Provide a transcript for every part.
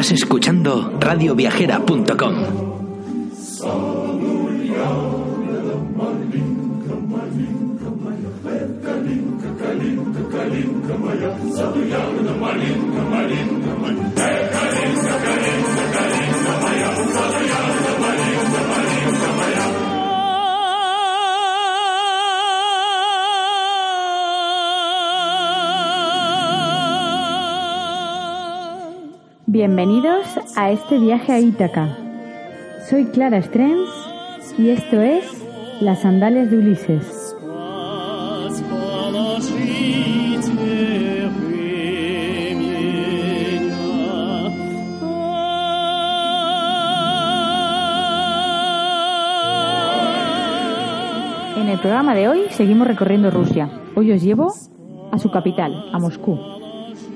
Estás escuchando radioviajera.com. Bienvenidos a este viaje a Ítaca. Soy Clara Strens y esto es Las Sandalias de Ulises. En el programa de hoy seguimos recorriendo Rusia. Hoy os llevo a su capital, a Moscú.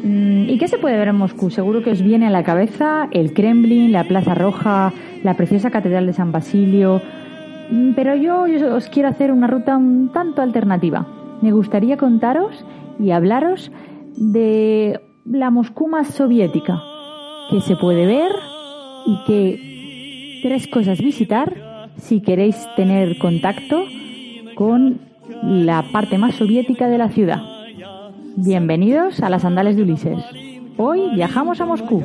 Mm, ¿Y qué se puede ver en Moscú? Seguro que os viene a la cabeza el Kremlin, la Plaza Roja, la preciosa Catedral de San Basilio. Mm, Pero yo, yo os quiero hacer una ruta un tanto alternativa. Me gustaría contaros y hablaros de la Moscú más soviética, que se puede ver y que tres cosas visitar si queréis tener contacto con la parte más soviética de la ciudad. Bienvenidos a las Andales de Ulises. Hoy viajamos a Moscú.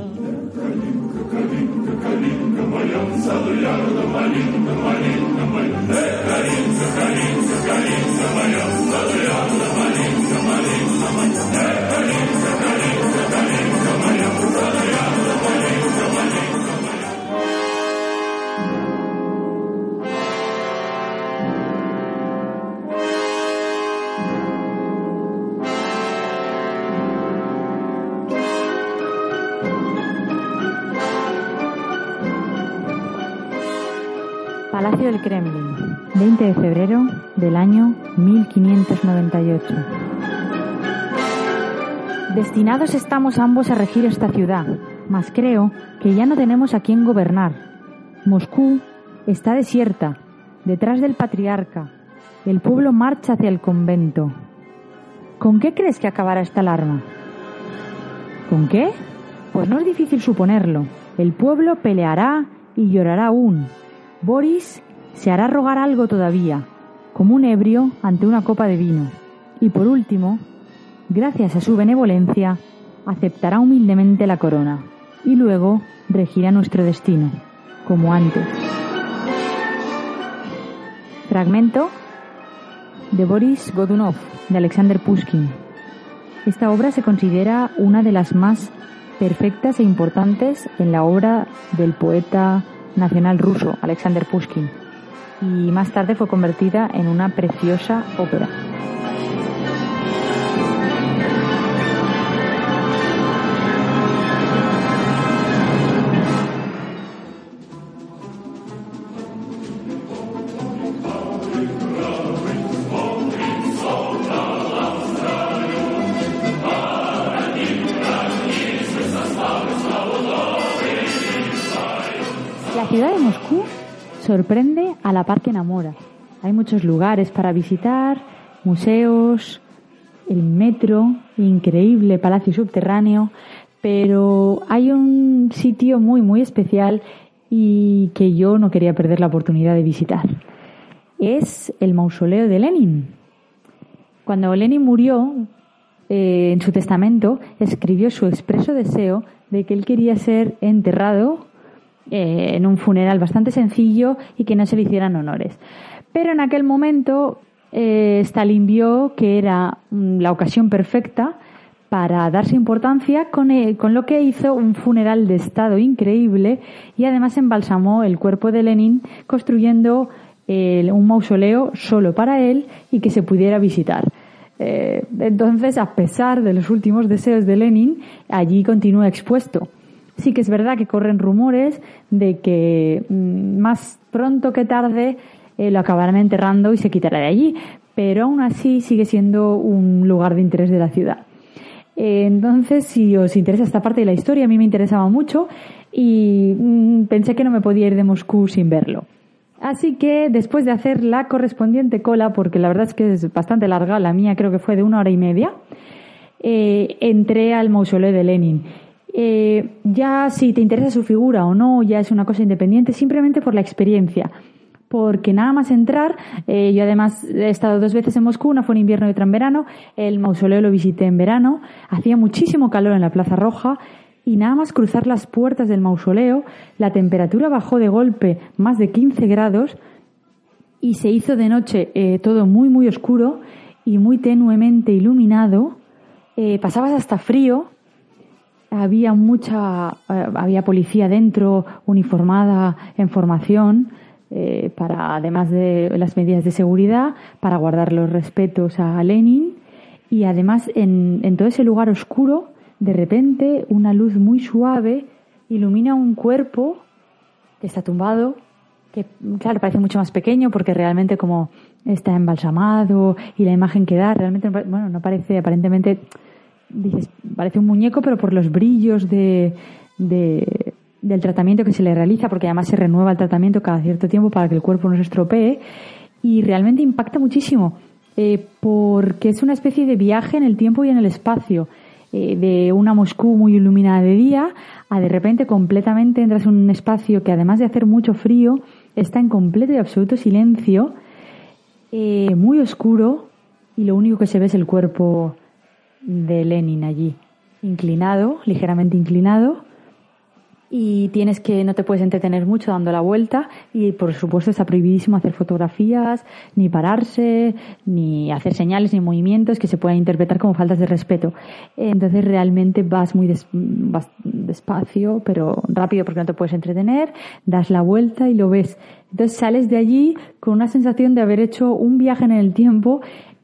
Del Kremlin, 20 de febrero del año 1598. Destinados estamos ambos a regir esta ciudad, mas creo que ya no tenemos a quién gobernar. Moscú está desierta, detrás del patriarca. El pueblo marcha hacia el convento. ¿Con qué crees que acabará esta alarma? ¿Con qué? Pues no es difícil suponerlo. El pueblo peleará y llorará aún. Boris se hará rogar algo todavía, como un ebrio ante una copa de vino. Y por último, gracias a su benevolencia, aceptará humildemente la corona y luego regirá nuestro destino, como antes. Fragmento de Boris Godunov, de Alexander Pushkin. Esta obra se considera una de las más perfectas e importantes en la obra del poeta nacional ruso, Alexander Pushkin, y más tarde fue convertida en una preciosa ópera. La ciudad de Moscú sorprende a la par que enamora. Hay muchos lugares para visitar, museos, el metro, increíble palacio subterráneo, pero hay un sitio muy, muy especial y que yo no quería perder la oportunidad de visitar. Es el mausoleo de Lenin. Cuando Lenin murió, eh, en su testamento escribió su expreso deseo de que él quería ser enterrado eh, en un funeral bastante sencillo y que no se le hicieran honores. Pero en aquel momento eh, Stalin vio que era mm, la ocasión perfecta para darse importancia con, eh, con lo que hizo un funeral de Estado increíble y además embalsamó el cuerpo de Lenin construyendo eh, un mausoleo solo para él y que se pudiera visitar. Entonces, a pesar de los últimos deseos de Lenin, allí continúa expuesto. Sí que es verdad que corren rumores de que mm, más pronto que tarde eh, lo acabarán enterrando y se quitará de allí, pero aún así sigue siendo un lugar de interés de la ciudad. Eh, entonces, si os interesa esta parte de la historia, a mí me interesaba mucho y mm, pensé que no me podía ir de Moscú sin verlo. Así que después de hacer la correspondiente cola, porque la verdad es que es bastante larga, la mía creo que fue de una hora y media, eh, entré al mausoleo de Lenin. Eh, ya si te interesa su figura o no, ya es una cosa independiente, simplemente por la experiencia. Porque nada más entrar, eh, yo además he estado dos veces en Moscú, una fue en invierno y otra en verano, el mausoleo lo visité en verano, hacía muchísimo calor en la Plaza Roja y nada más cruzar las puertas del mausoleo, la temperatura bajó de golpe más de 15 grados y se hizo de noche eh, todo muy muy oscuro y muy tenuemente iluminado. pasabas hasta frío había mucha, eh, había policía dentro, uniformada en formación, eh, para, además de las medidas de seguridad, para guardar los respetos a Lenin. Y además, en, en todo ese lugar oscuro, de repente, una luz muy suave ilumina un cuerpo que está tumbado, que, claro, parece mucho más pequeño porque realmente como está embalsamado y la imagen que da, realmente, bueno, no parece aparentemente dices, parece un muñeco, pero por los brillos de, del tratamiento que se le realiza, porque además se renueva el tratamiento cada cierto tiempo para que el cuerpo no se estropee, y realmente impacta muchísimo, eh, porque es una especie de viaje en el tiempo y en el espacio. Eh, de una Moscú muy iluminada de día a de repente completamente entras en un espacio que además de hacer mucho frío está en completo y absoluto silencio, eh, muy oscuro y lo único que se ve es el cuerpo de Lenin allí, inclinado, ligeramente inclinado, y tienes que no te puedes entretener mucho dando la vuelta y por supuesto está prohibidísimo hacer fotografías, ni pararse, ni hacer señales ni movimientos que se puedan interpretar como faltas de respeto. Entonces realmente vas muy despacio, pero rápido porque no te puedes entretener, das la vuelta y lo ves. Entonces sales de allí con una sensación de haber hecho un viaje en el tiempo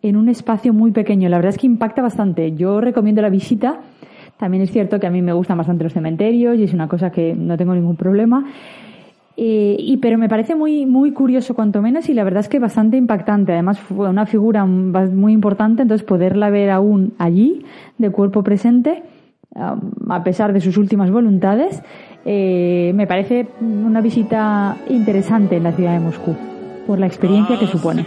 en un espacio muy pequeño. La verdad es que impacta bastante. Yo recomiendo la visita. También es cierto que a mí me gustan bastante los cementerios y es una cosa que no tengo ningún problema. Eh, y pero me parece muy muy curioso cuanto menos y la verdad es que bastante impactante además fue una figura muy importante entonces poderla ver aún allí de cuerpo presente a pesar de sus últimas voluntades eh, me parece una visita interesante en la ciudad de Moscú por la experiencia que supone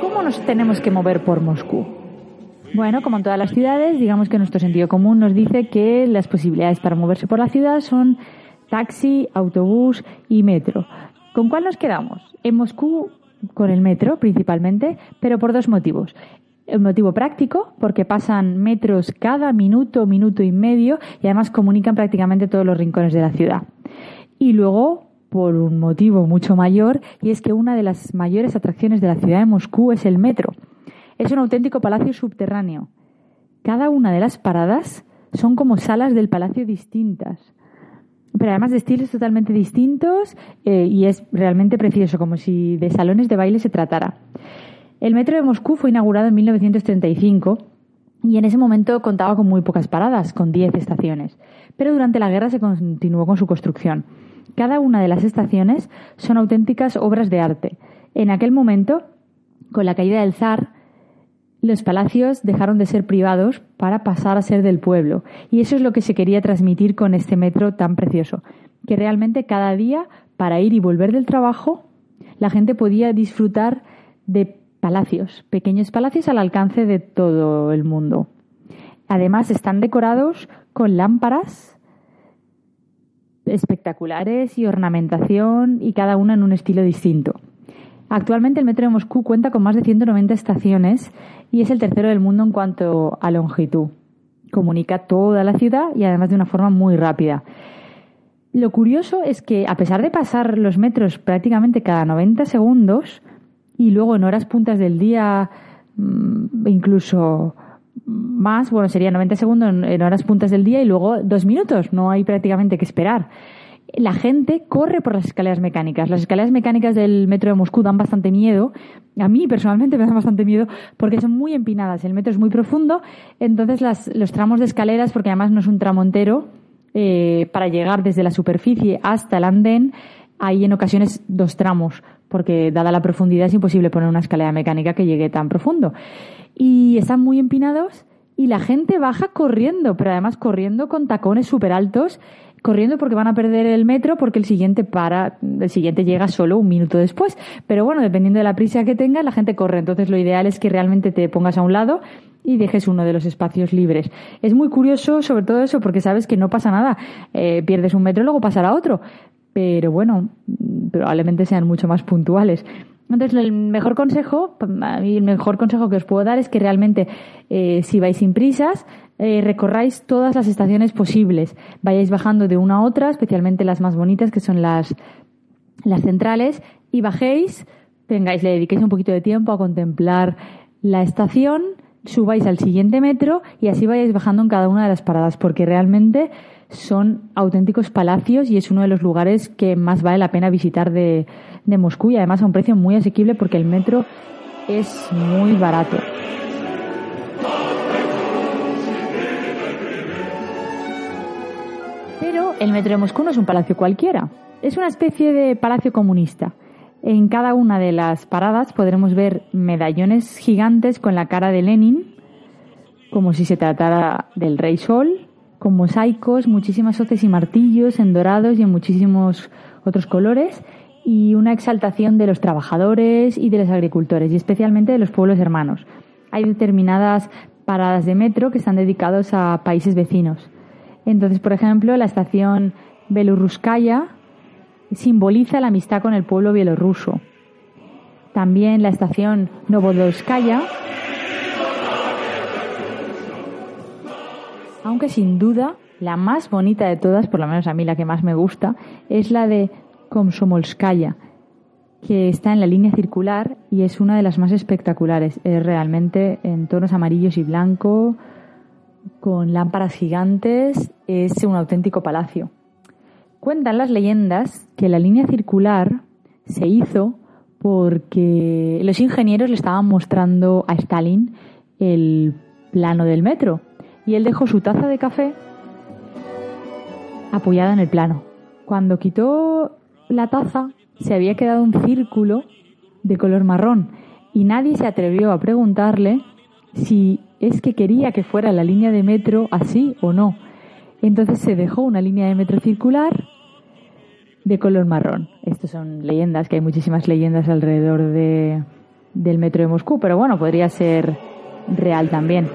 ¿Cómo nos tenemos que mover por Moscú? Bueno, como en todas las ciudades, digamos que nuestro sentido común nos dice que las posibilidades para moverse por la ciudad son taxi, autobús y metro. ¿Con cuál nos quedamos? En Moscú con el metro principalmente, pero por dos motivos. El motivo práctico, porque pasan metros cada minuto, minuto y medio y además comunican prácticamente todos los rincones de la ciudad. Y luego, por un motivo mucho mayor, y es que una de las mayores atracciones de la ciudad de Moscú es el metro. Es un auténtico palacio subterráneo. Cada una de las paradas son como salas del palacio distintas pero además de estilos totalmente distintos eh, y es realmente precioso, como si de salones de baile se tratara. El metro de Moscú fue inaugurado en 1935 y en ese momento contaba con muy pocas paradas, con 10 estaciones, pero durante la guerra se continuó con su construcción. Cada una de las estaciones son auténticas obras de arte. En aquel momento, con la caída del zar, los palacios dejaron de ser privados para pasar a ser del pueblo. Y eso es lo que se quería transmitir con este metro tan precioso. Que realmente cada día, para ir y volver del trabajo, la gente podía disfrutar de palacios, pequeños palacios al alcance de todo el mundo. Además están decorados con lámparas espectaculares y ornamentación y cada una en un estilo distinto. Actualmente el metro de Moscú cuenta con más de 190 estaciones y es el tercero del mundo en cuanto a longitud. Comunica toda la ciudad y además de una forma muy rápida. Lo curioso es que a pesar de pasar los metros prácticamente cada 90 segundos y luego en horas puntas del día mm, incluso más, bueno, sería 90 segundos en horas puntas del día y luego dos minutos, no hay prácticamente que esperar la gente corre por las escaleras mecánicas. Las escaleras mecánicas del metro de Moscú dan bastante miedo. A mí personalmente me dan bastante miedo porque son muy empinadas. El metro es muy profundo, entonces los tramos de escaleras, porque además no es un tramo entero, eh, para llegar desde la superficie hasta el andén, hay en ocasiones dos tramos, porque dada la profundidad es imposible poner una escalera mecánica que llegue tan profundo. Y están muy empinados y la gente baja corriendo, pero además corriendo con tacones súper altos, corriendo porque van a perder el metro porque el siguiente para, el siguiente llega solo un minuto después. Pero bueno, dependiendo de la prisa que tenga, la gente corre. Entonces lo ideal es que realmente te pongas a un lado y dejes uno de los espacios libres. Es muy curioso sobre todo eso porque sabes que no pasa nada. Eh, pierdes un metro luego pasará otro. Pero bueno, probablemente sean mucho más puntuales. Entonces, el mejor consejo, el mejor consejo que os puedo dar es que realmente, eh, si vais sin prisas, eh, recorráis todas las estaciones posibles. Vayáis bajando de una a otra, especialmente las más bonitas, que son las, las centrales, y bajéis, tengáis, le dediquéis un poquito de tiempo a contemplar la estación, subáis al siguiente metro y así vayáis bajando en cada una de las paradas, porque realmente son auténticos palacios y es uno de los lugares que más vale la pena visitar de, de Moscú y además a un precio muy asequible porque el metro es muy barato. Pero el metro de Moscú no es un palacio cualquiera, es una especie de palacio comunista. En cada una de las paradas podremos ver medallones gigantes con la cara de Lenin, como si se tratara del Rey Sol, con mosaicos, muchísimas hoces y martillos en dorados y en muchísimos otros colores, y una exaltación de los trabajadores y de los agricultores, y especialmente de los pueblos hermanos. Hay determinadas paradas de metro que están dedicados a países vecinos. Entonces, por ejemplo, la estación Belorruskaya simboliza la amistad con el pueblo bielorruso. También la estación Novodolskaya, aunque sin duda la más bonita de todas, por lo menos a mí la que más me gusta, es la de Komsomolskaya, que está en la línea circular y es una de las más espectaculares. Es realmente en tonos amarillos y blanco, con lámparas gigantes, es un auténtico palacio. Cuentan las leyendas que la línea circular se hizo porque los ingenieros le estaban mostrando a Stalin el plano del metro y él dejó su taza de café apoyada en el plano. Cuando quitó la taza se había quedado un círculo de color marrón y nadie se atrevió a preguntarle si es que quería que fuera la línea de metro así o no. Entonces se dejó una línea de metro circular de color marrón. Estas son leyendas, que hay muchísimas leyendas alrededor de, del metro de Moscú, pero bueno, podría ser real también.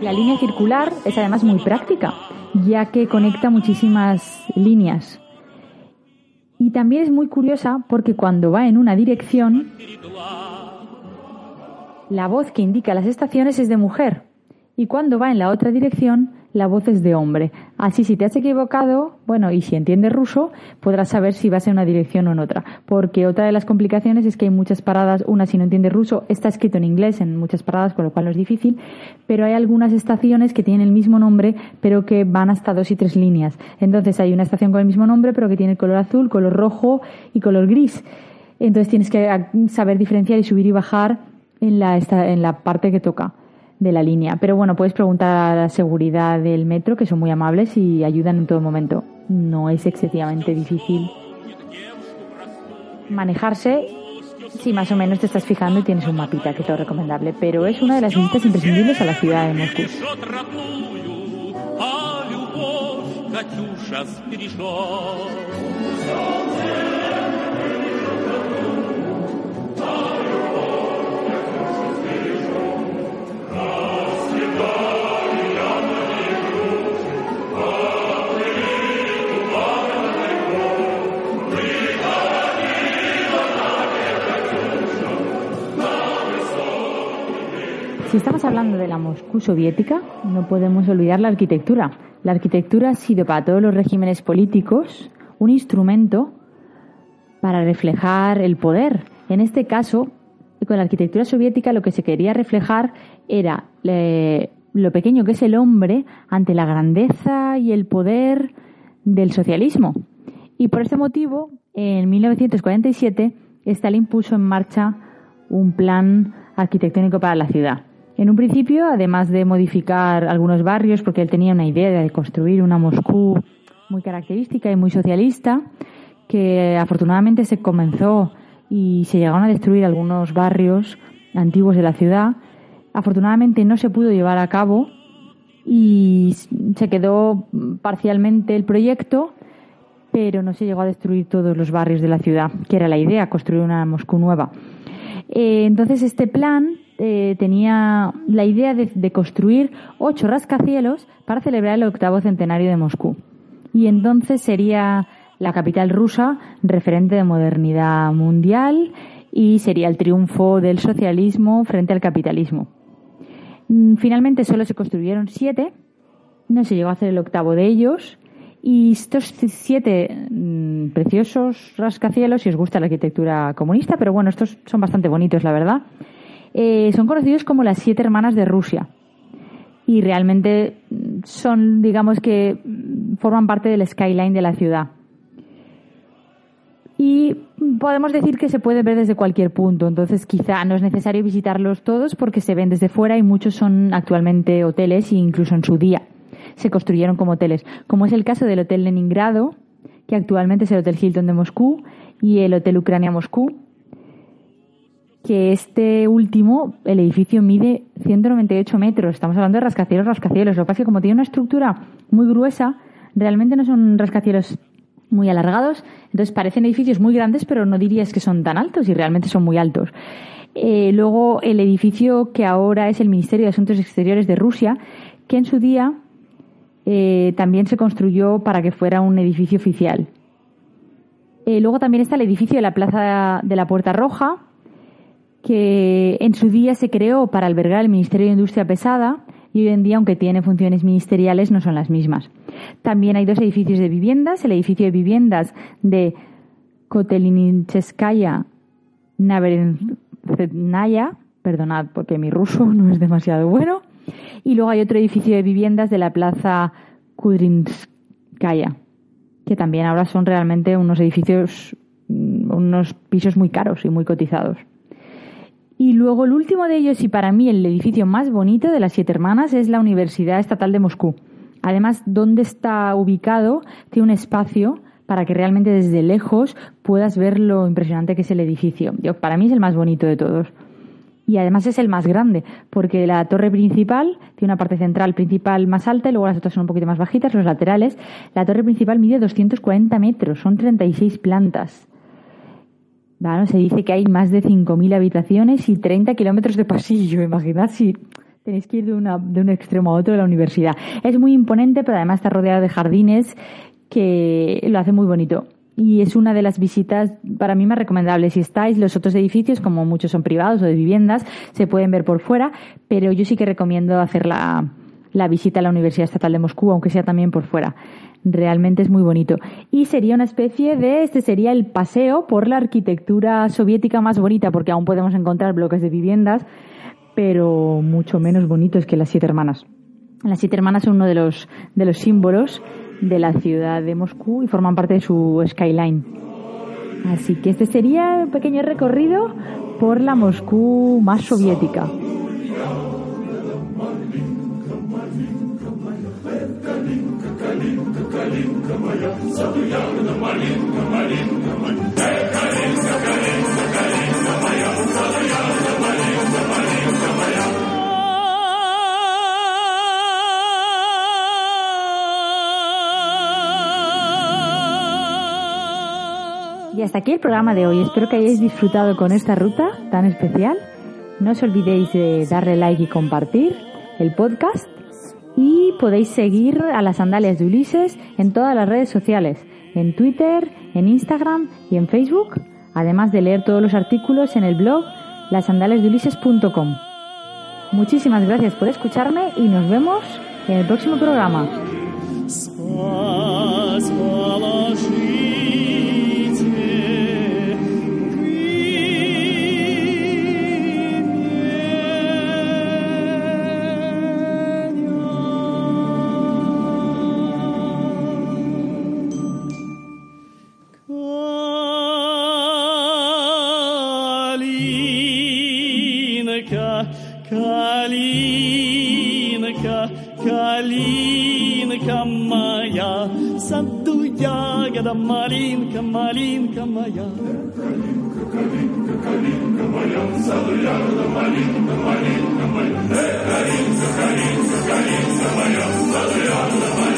La línea circular es además muy práctica, ya que conecta muchísimas líneas. Y también es muy curiosa porque cuando va en una dirección, la voz que indica las estaciones es de mujer y cuando va en la otra dirección la voz es de hombre. Así si te has equivocado, bueno, y si entiendes ruso, podrás saber si vas en una dirección o en otra. Porque otra de las complicaciones es que hay muchas paradas, una si no entiendes ruso, está escrito en inglés en muchas paradas, con lo cual no es difícil, pero hay algunas estaciones que tienen el mismo nombre, pero que van hasta dos y tres líneas. Entonces hay una estación con el mismo nombre, pero que tiene color azul, color rojo y color gris. Entonces tienes que saber diferenciar y subir y bajar en la, en la parte que toca de la línea. Pero bueno, puedes preguntar a la seguridad del metro, que son muy amables y ayudan en todo momento. No es excesivamente difícil manejarse si más o menos te estás fijando y tienes un mapita, que es lo recomendable. Pero es una de las visitas imprescindibles a la ciudad de Moscú. Si estamos hablando de la Moscú soviética, no podemos olvidar la arquitectura. La arquitectura ha sido para todos los regímenes políticos un instrumento para reflejar el poder. En este caso, con la arquitectura soviética lo que se quería reflejar era eh, lo pequeño que es el hombre ante la grandeza y el poder del socialismo. Y por este motivo, en 1947, Stalin puso en marcha un plan arquitectónico para la ciudad En un principio, además de modificar algunos barrios, porque él tenía una idea de construir una Moscú muy característica y muy socialista, que afortunadamente se comenzó y se llegaron a destruir algunos barrios antiguos de la ciudad. Afortunadamente no se pudo llevar a cabo y se quedó parcialmente el proyecto, pero no se llegó a destruir todos los barrios de la ciudad, que era la idea, construir una Moscú nueva. Eh, entonces este plan eh, tenía la idea de, construir ocho rascacielos para celebrar el octavo centenario de Moscú. Y entonces sería la capital rusa referente de modernidad mundial y sería el triunfo del socialismo frente al capitalismo. Mm, finalmente solo se construyeron siete, no se llegó a hacer el octavo de ellos y estos siete mm, preciosos rascacielos, si os gusta la arquitectura comunista, pero bueno, estos son bastante bonitos, la verdad, eh, son conocidos como las siete hermanas de Rusia. Y realmente son, digamos que, forman parte del skyline de la ciudad. Y podemos decir que se puede ver desde cualquier punto, entonces quizá no es necesario visitarlos todos porque se ven desde fuera y muchos son actualmente hoteles e incluso en su día se construyeron como hoteles, como es el caso del Hotel Leningrado, que actualmente es el Hotel Hilton de Moscú, y el Hotel Ucrania Moscú, que este último, el edificio mide 198 metros. Estamos hablando de rascacielos, rascacielos. Lo que pasa es que como tiene una estructura muy gruesa, realmente no son rascacielos muy alargados, entonces parecen edificios muy grandes, pero no dirías que son tan altos y realmente son muy altos. Eh, luego el edificio que ahora es el Ministerio de Asuntos Exteriores de Rusia, que en su día eh, también se construyó para que fuera un edificio oficial. Eh, luego también está el edificio de la Plaza de la Puerta Roja, que en su día se creó para albergar el Ministerio de Industria Pesada y hoy en día, aunque tiene funciones ministeriales, no son las mismas. También hay dos edificios de viviendas, el edificio de viviendas de Kotelincheskaya Naverennaya, perdonad porque mi ruso no es demasiado bueno, y luego hay otro edificio de viviendas de la plaza Kudrinskaya, que también ahora son realmente unos edificios, mm, unos pisos muy caros y muy cotizados. Y luego el último de ellos, y para mí el edificio más bonito de las Siete Hermanas, es la Universidad Estatal de Moscú. Además, donde está ubicado, tiene un espacio para que realmente desde lejos puedas ver lo impresionante que es el edificio. para mí es el más bonito de todos. Y además es el más grande, porque la torre principal tiene una parte central principal más alta y luego las otras son un poquito más bajitas, los laterales. La torre principal mide 240 metros, son 36 plantas. Se dice que hay más de 5.000 habitaciones y 30 kilómetros de pasillo. Imaginad si tenéis que ir de, una, de un extremo a otro de la universidad. Es muy imponente, pero además está rodeado de jardines que lo hace muy bonito. Y es una de las visitas para mí más recomendables. Si estáis, los otros edificios, como muchos son privados o de viviendas, se pueden ver por fuera, pero yo sí que recomiendo hacer la, visita a la Universidad Estatal de Moscú, aunque sea también por fuera. Realmente es muy bonito. Y sería una especie de, este sería el paseo por la arquitectura soviética más bonita, porque aún podemos encontrar bloques de viviendas, pero mucho menos bonitos que las Siete Hermanas. Las Siete Hermanas son uno de los, de los símbolos de la ciudad de Moscú y forman parte de su skyline. Así que este sería un pequeño recorrido por la Moscú más soviética. Y hasta aquí el programa de hoy. Espero que hayáis disfrutado con esta ruta tan especial. No os olvidéis de darle like y compartir el podcast y podéis seguir a las sandalias de Ulises en todas las redes sociales, en Twitter, en Instagram y en Facebook, además de leer todos los artículos en el blog lasandaliasdeulises.com. Muchísimas gracias por escucharme y nos vemos en el próximo programa. Калинка, калинка моя, саду ягода, малинка, малинка моя. Калинка, калинка, калинка моя, саду ягода, малинка, малинка моя. Э, калинка, калинка, калинка моя, саду ягода, малинка.